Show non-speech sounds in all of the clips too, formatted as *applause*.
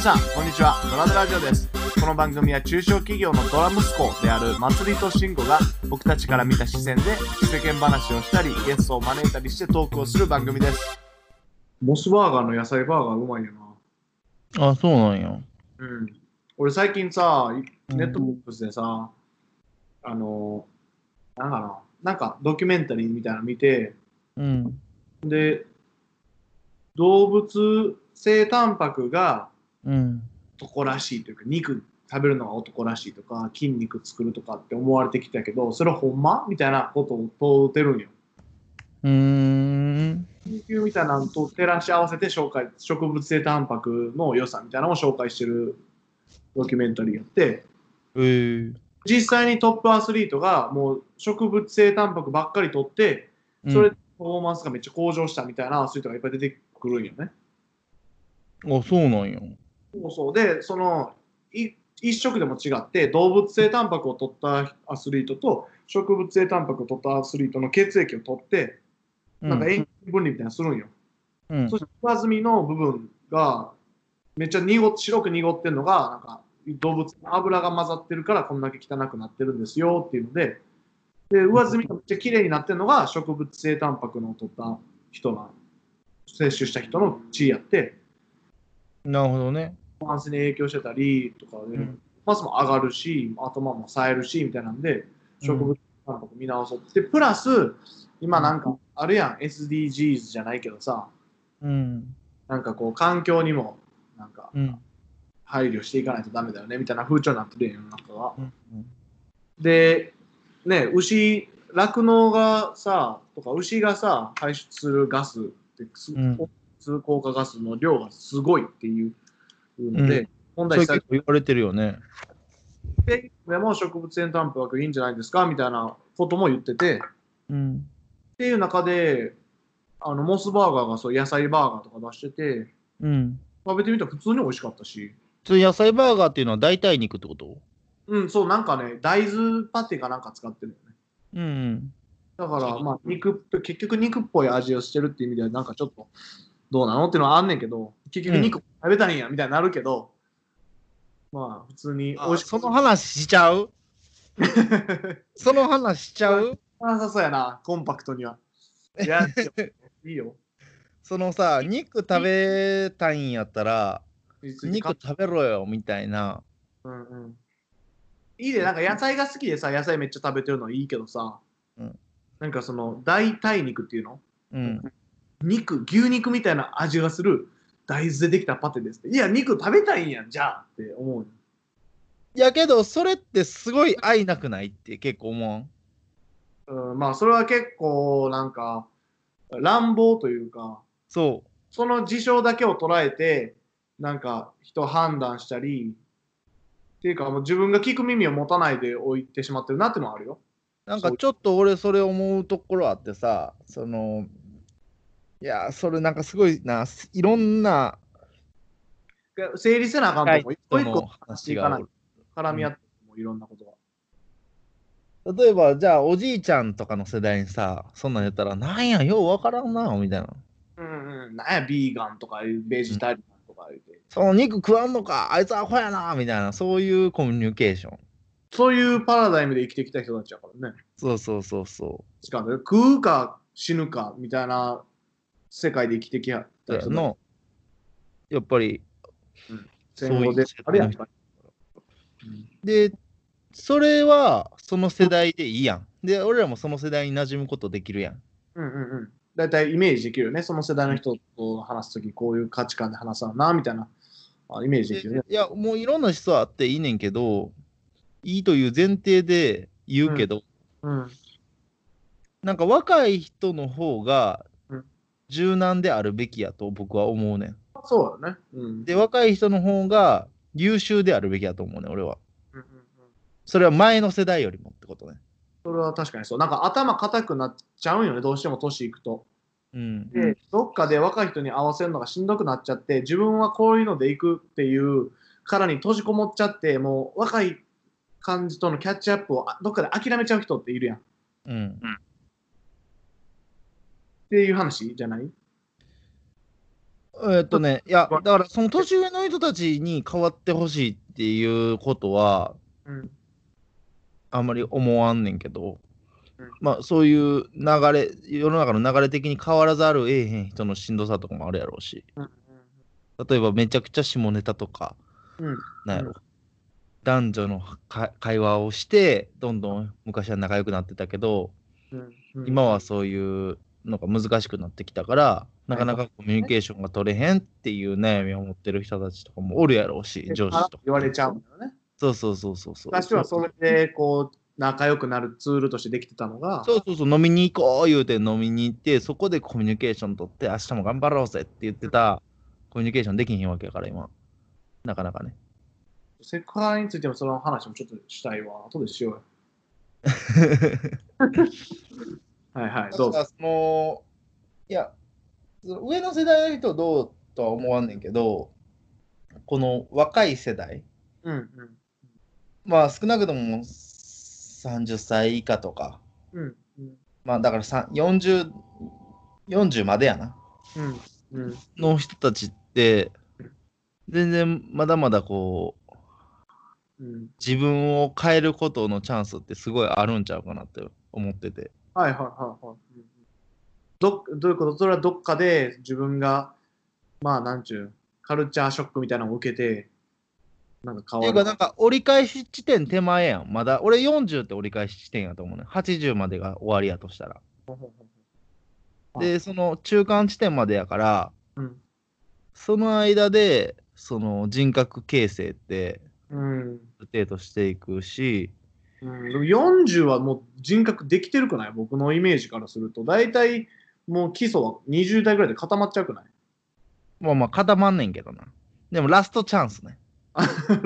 皆さん、こんにちは。ドラムラジオです。この番組は中小企業のドラ息子である祭りと慎吾が僕たちから見た視線で世間話をしたり、ゲストを招いたりしてトークをする番組です。モスバーガーの野菜バーガーうまいよな。あ、そうなんや。うん。俺最近さ、ネットボックスでさ、あの、なんかな、なんかドキュメンタリーみたいなの見て、うん。で、動物性タンパクがうん。男らしいというか、肉食べるのが男らしいとか、筋肉作るとかって思われてきたけど、それほんまみたいなことを問うてるんよ。うーん。研究みたいなのと照らし合わせて紹介、植物性タンパクの良さみたいなのを紹介してるドキュメンタリーやって、えー。実際にトップアスリートがもう植物性タンパクばっかり取って、うんそれでパフォーマンスがめっちゃ向上したみたいなアスリートがいっぱい出てくるんよね。あ、そうなんや。そうそうでそのい一食でも違って動物性タンパクを取ったアスリートと植物性タンパクを取ったアスリートの血液を取って、なんか塩分離みたいなのするんよ。うんそして上澄みの部分がめっちゃ濁っ白く濁ってるのがなんか動物の油が混ざってるからこんだけ汚くなってるんですよっていうのでで上澄みがめっちゃ綺麗になってるのが植物性タンパクの取った人が摂取した人の血やってなるほどね。パンスに影響してたりとかで、うんパスも上がるし頭も冴えるしみたいなんで植物タンパク見直そうって、プラス今なんかあるやん SDGs じゃないけどさうん。なんかこう環境にもなんかうん。配慮していかないとダメだよねみたいな風潮になってるやん世の中が。うん。でね牛酪農がさとか牛がさ排出するガスってすうん通効果ガスの量がすごいっていうので、うん問それ題視されて結構言われてるよね。でも植物性タンパクいいんじゃないですかみたいなことも言っててっうん。ていう中であのモスバーガーがそう野菜バーガーとか出しててうん。食べてみたら普通に美味しかったしそれ野菜バーガーっていうのは代替肉ってこと？うんそうなんかね大豆パテかなんか使ってるよねうん。だからまあ肉結局肉っぽい味をしてるっていう意味ではなんかちょっとどうなのっていうのはあんねんけど結局肉食べたいんやみたいになるけど、まあ普通に美味しく。その話しちゃう？*laughs* その話しちゃう？なさそうやなコンパクトには。いやいいよ。そのさ、肉食べたいんやったら、肉食べろよみたいな。うんうん。いいでなんか野菜が好きでさ野菜めっちゃ食べてるのいいけどさ、うん。なんかその代替肉っていうの？うん。肉牛肉みたいな味がする大豆でできたパテですっていや肉食べたいんやんじゃあって思うやけど、それってすごい愛なくないって結構思ううん、まあそれは結構なんか乱暴というかそその事象だけを捉えてなんか人を判断したりっていうかもう自分が聞く耳を持たないで置いてしまってるなっていうのはあるよ。う。なんかちょっと俺それ思うところあってさ、その、いや、それなんかすごいな、いろんな整理せなあかんとこ一個一個話が。絡み合ってもいろんなことが。例えば、じゃあおじいちゃんとかの世代にさ、そんなん言ったら、なんや、ようわからんな、みたいな。うんうん。なんやビーガンとかベジタリアンとか言うて。その肉食わんのか、あいつアホやな、みたいな、そういうコミュニケーション。そういうパラダイムで生きてきた人たちやからね。そうそうそうそしかも食うか死ぬかみたいな世界で生きてきたう。人たちの、やっぱり、戦後であれやん。で、それはその世代でいいやん。で、俺らもその世代に馴染むことできるやん。うんうんうん。だいたいイメージできるよね。その世代の人と話すとき、こういう価値観で話さな、みたいなあイメージできるね。いや、もういろんな人はあっていいねんけど、いいという前提で言うけど、うん。なんか若い人の方がうん柔軟であるべきやと僕は思うねん。そうだね。うん。で、若い人の方が優秀であるべきやと思うねん、俺は。うんうんうんそれは前の世代よりもってことね。それは確かにそう。なんか頭固くなっちゃうんよね、どうしても年いくと。うん。で、どっかで若い人に合わせるのがしんどくなっちゃって、自分はこういうので行くっていう殻に閉じこもっちゃって、もう若い感じとのキャッチアップをあどっかで諦めちゃう人っているやん。っうん。ていう話じゃない？えっとね、いや、だからその年上の人たちに変わってほしいっていうことは、うん。あんまり思わんねんけど、うん。まあそういう流れ、世の中の流れ的に変わらざるを得へん人のしんどさとかもあるやろうし、うん。例えばめちゃくちゃ下ネタとか、うん。なんやろ、うん。男女のか会話をして、どんどん昔は仲良くなってたけど、今はそういうのが難しくなってきたから、なかなかコミュニケーションが取れへんっていう悩みを持ってる人たちとかもおるやろうし、上司とか。言われちゃうんだよね。そうそうそうそうそう。昔はそれで、こう、仲良くなるツールとしてできてたのが、そうそうそう、飲みに行こう言うて飲みに行って、そこでコミュニケーション取って、明日も頑張ろうぜって言ってた、コミュニケーションできひんわけやから、今。なかなかね。セクハラについてもその話もちょっとしたいわ。後でしようよ。*laughs* はいはい、どうぞ。だからその、いや、その上の世代の人どうとは思わんねんけど、この若い世代、うんうん。まあ少なくとも30歳以下とか、うんうんまあだからさ40、40までやな、うんうんの人たちって、全然まだまだこう、うん。自分を変えることのチャンスってすごいあるんちゃうかなって思ってて。はいはいはいはい。うんどどういうこと？それはどっかで自分が、まあなんちゅう、カルチャーショックみたいなのを受けて、なんか変わる。っていうか、なんか折り返し地点手前やん。まだ、俺40って折り返し地点やと思うね。80までが終わりやとしたら。で、その中間地点までやから、うん。その間で、その人格形成って、うん。程度していくし、うん、でも40はもう人格できてるくない？僕のイメージからすると。大体もう基礎は20代ぐらいで固まっちゃうくない？まあまあ固まんねんけどな。でもラストチャンスね。*laughs*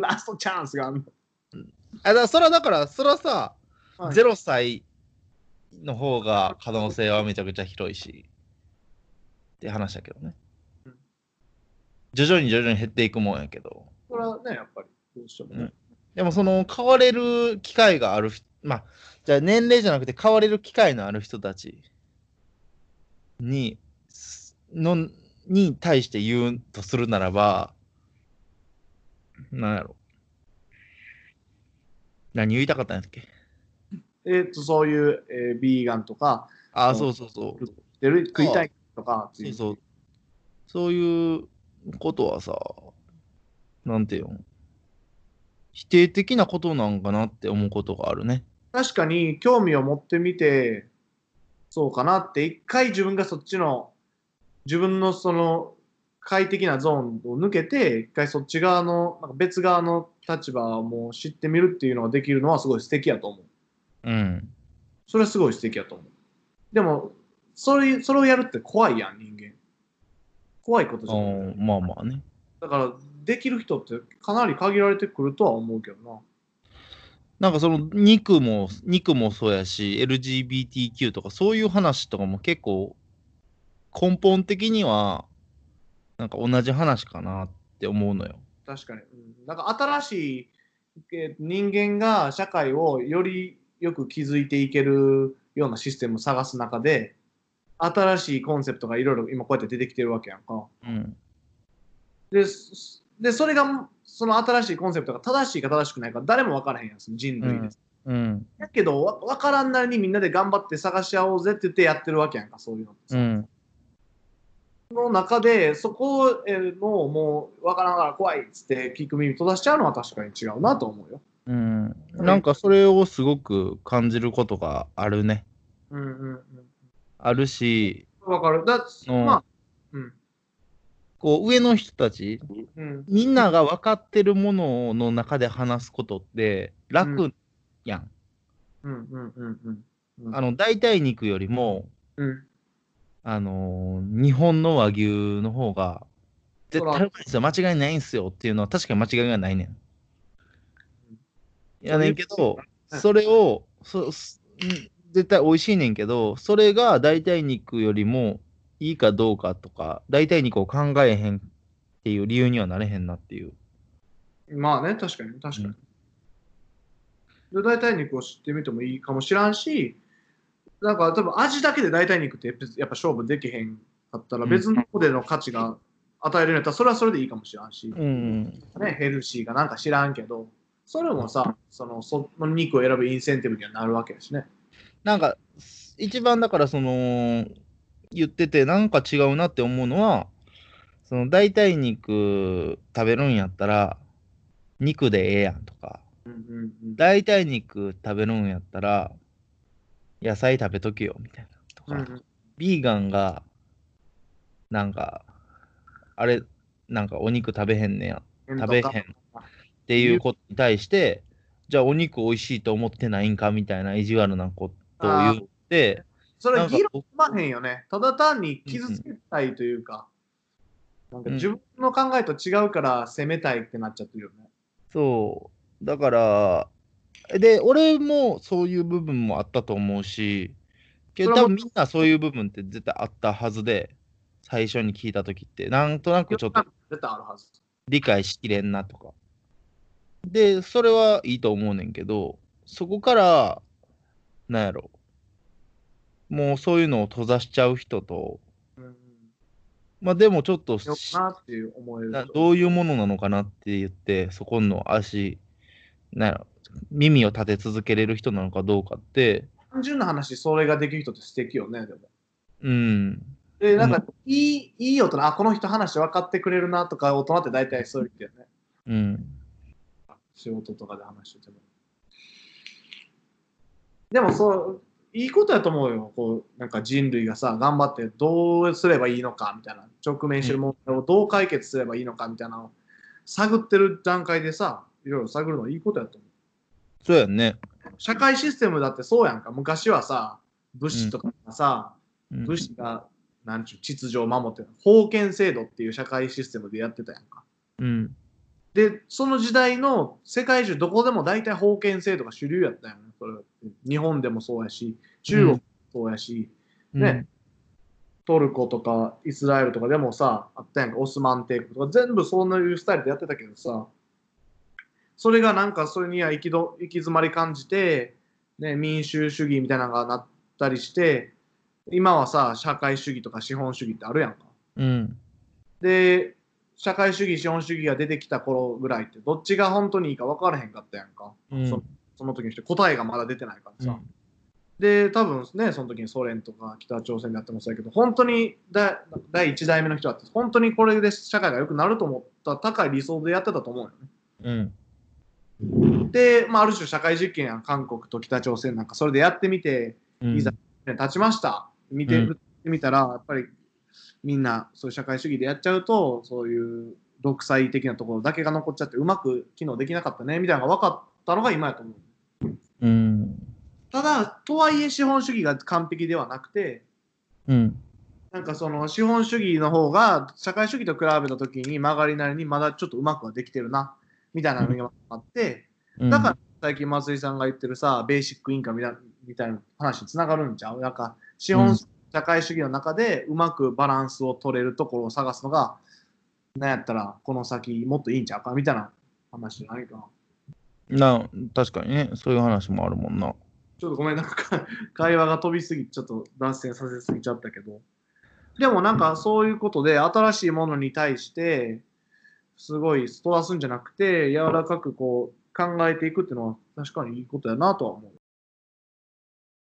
ラストチャンスがあるの。あだからそれはだから、それはさ、はい0歳の方が可能性はめちゃくちゃ広いし、って話だけどねうん。徐々に徐々に減っていくもんやけど、それはね、やっぱりどうしてもね。うんでもその変われる機会がある人、まあ、じゃあ年齢じゃなくて変われる機会のある人たちに、のに対して言うとするならば、なんやろ。何言いたかったんやっけ？えっ、と、そういう、えービーガンとか、ああ、うんそうそうそう。食いたいとか。そうそう。そういうことはさ、なんていうの否定的なことなんかなって思うことがあるね。確かに興味を持ってみて、そうかなって、一回自分がそっちの、自分のその快適なゾーンを抜けて、一回そっち側の、なんか別側の立場をもう知ってみるっていうのができるのはすごい素敵やと思う。うん。それはすごい素敵やと思う。でも、それそれをやるって怖いやん、人間。怖いことじあゃない。ーまあまあね。だから、できる人ってかなり限られてくるとは思うけどな。なんかその肉も、肉もそうやし、LGBTQ とかそういう話とかも結構根本的にはなんか同じ話かなって思うのよ。確かに。うん、なんか新しいえー人間が社会をよりよく築いていけるようなシステムを探す中で、新しいコンセプトがいろいろ今こうやって出てきてるわけやんか。うん。で、そでそれが、その新しいコンセプトが正しいか正しくないか誰も分からへんやん、その人類です。うん。だけど、わ分からんなりにみんなで頑張って探し合おうぜって言ってやってるわけやんか、そういうのってさ。うん。の中で、そこへのもう分からんから怖いっつって聞く耳閉ざしちゃうのは確かに違うなと思うよ。うん。なんかそれをすごく感じることがあるね。うんうんあるし、うん。分かる。だうんまあ、うん。こう上の人たち、うん。みんなが分かってるものの中で話すことって楽やん。あの代替肉よりも、うん。あのー日本の和牛の方が絶対うまいですよ、間違いないんすよっていうのは確かに間違いがないねん。やねんけど、うん。それをそ絶対美味しいねんけど、それが代替肉よりもいいかどうかとか、代替肉を考えへんっていう理由にはなれへんなっていう。まあね、確かに、確かに。で、代替肉を知ってみてもいいかもしらんし、なんか多分味だけで代替肉ってやっぱ勝負できへんかったらうん別の方での価値が与えるんやったら、それはそれでいいかもしれんし、うん。ね、ヘルシーがなんか知らんけど、それもさ、そのその肉を選ぶインセンティブにはなるわけやしね。なんか、一番だからその、言っててなんか違うなって思うのは、その代替肉食べるんやったら、肉でええやんとか、代替肉食べるんやったら、野菜食べとけよみたいなとか、うんうん。ビーガンが、なんか、あれ、なんかお肉食べへんねや、食べへんっていうことに対して、じゃあお肉美味しいと思ってないんかみたいな意地悪なことを言って、それなんか議論まへんよね。ただ単に傷つけたいというか、なんか自分の考えと違うから責めたいってなっちゃってるよね。そう、だから、で、俺もそういう部分もあったと思うし、けど多分みんなそういう部分って絶対あったはずで、最初に聞いたときって、なんとなくちょっと。理解しきれんなとか。で、それはいいと思うねんけど、そこから、なんやろ、もうそういうのを閉ざしちゃう人と、うんまあでもちょっとよくなっていう思えるなどういうものなのかなって言って、そこの足、な耳を立て続けれる人なのかどうかって、単純な話、それができる人って素敵よね、でも。うん、で、なんか、いい、いい大人、あ、この人話分かってくれるなとか、大人って大体そう言ってよね。うん、仕事とかで話してても。でもそう、いいことやと思うよ。こう、なんか人類がさ、頑張ってどうすればいいのかみたいな、直面してる問題をどう解決すればいいのかみたいなのを探ってる段階でさ、いろいろ探るのはいいことやと思う。そうやんね。社会システムだってそうやんか。昔はさ、武士とかがさ、うん武士が、なんちゅう、秩序を守ってる。封建制度っていう社会システムでやってたやんか。うん、で、その時代の世界中どこでも大体封建制度が主流やったよね。それは日本でもそうやし、中国もそうやし、ね。トルコとかイスラエルとかでもさ、あったやんか、オスマン帝国とか、全部そういうスタイルでやってたけどさ、それがなんかそれには行きど行き詰まり感じて、ね、民主主義みたいなのがなったりして、今はさ、社会主義とか資本主義ってあるやんか。うん、で、社会主義、資本主義が出てきた頃ぐらいって、どっちが本当にいいか分からへんかったやんか。うん、そその時にして答えがまだ出てないからさ。うんで、多分ね、その時にソ連とか北朝鮮でやってもそうやけど、本当に第第1代目の人だって、本当にこれで社会が良くなると思った高い理想でやってたと思うよね。うん、で、まあ、ある種社会実験やん韓国と北朝鮮なんかそれでやってみて、うん、いざね立ちました。見てうんみたら、やっぱりみんなそういう社会主義でやっちゃうと、そういう独裁的なところだけが残っちゃって、うまく機能できなかったねみたいなのが分かったのが今やと思う。うん、ただ、とはいえ資本主義が完璧ではなくて、うん、なんかその資本主義の方が社会主義と比べたときに曲がりなりにまだちょっとうまくはできてるな、みたいなのがあって、うん、だから最近松井さんが言ってるさ、ベーシックインカムみたいなみたいな話につながるんちゃう？なんか資本うん社会主義の中でうまくバランスを取れるところを探すのが、なんやったらこの先もっといいんちゃうか？みたいな話じゃないかな。な確かにね、そういう話もあるもんな。ちょっとごめん、なんか *laughs* 会話が飛びすぎて、ちょっと脱線させすぎちゃったけど。でもなんかそういうことで、新しいものに対して、すごい飛ばすんじゃなくて、柔らかくこう考えていくっていうのは確かにいいことやなとは思う。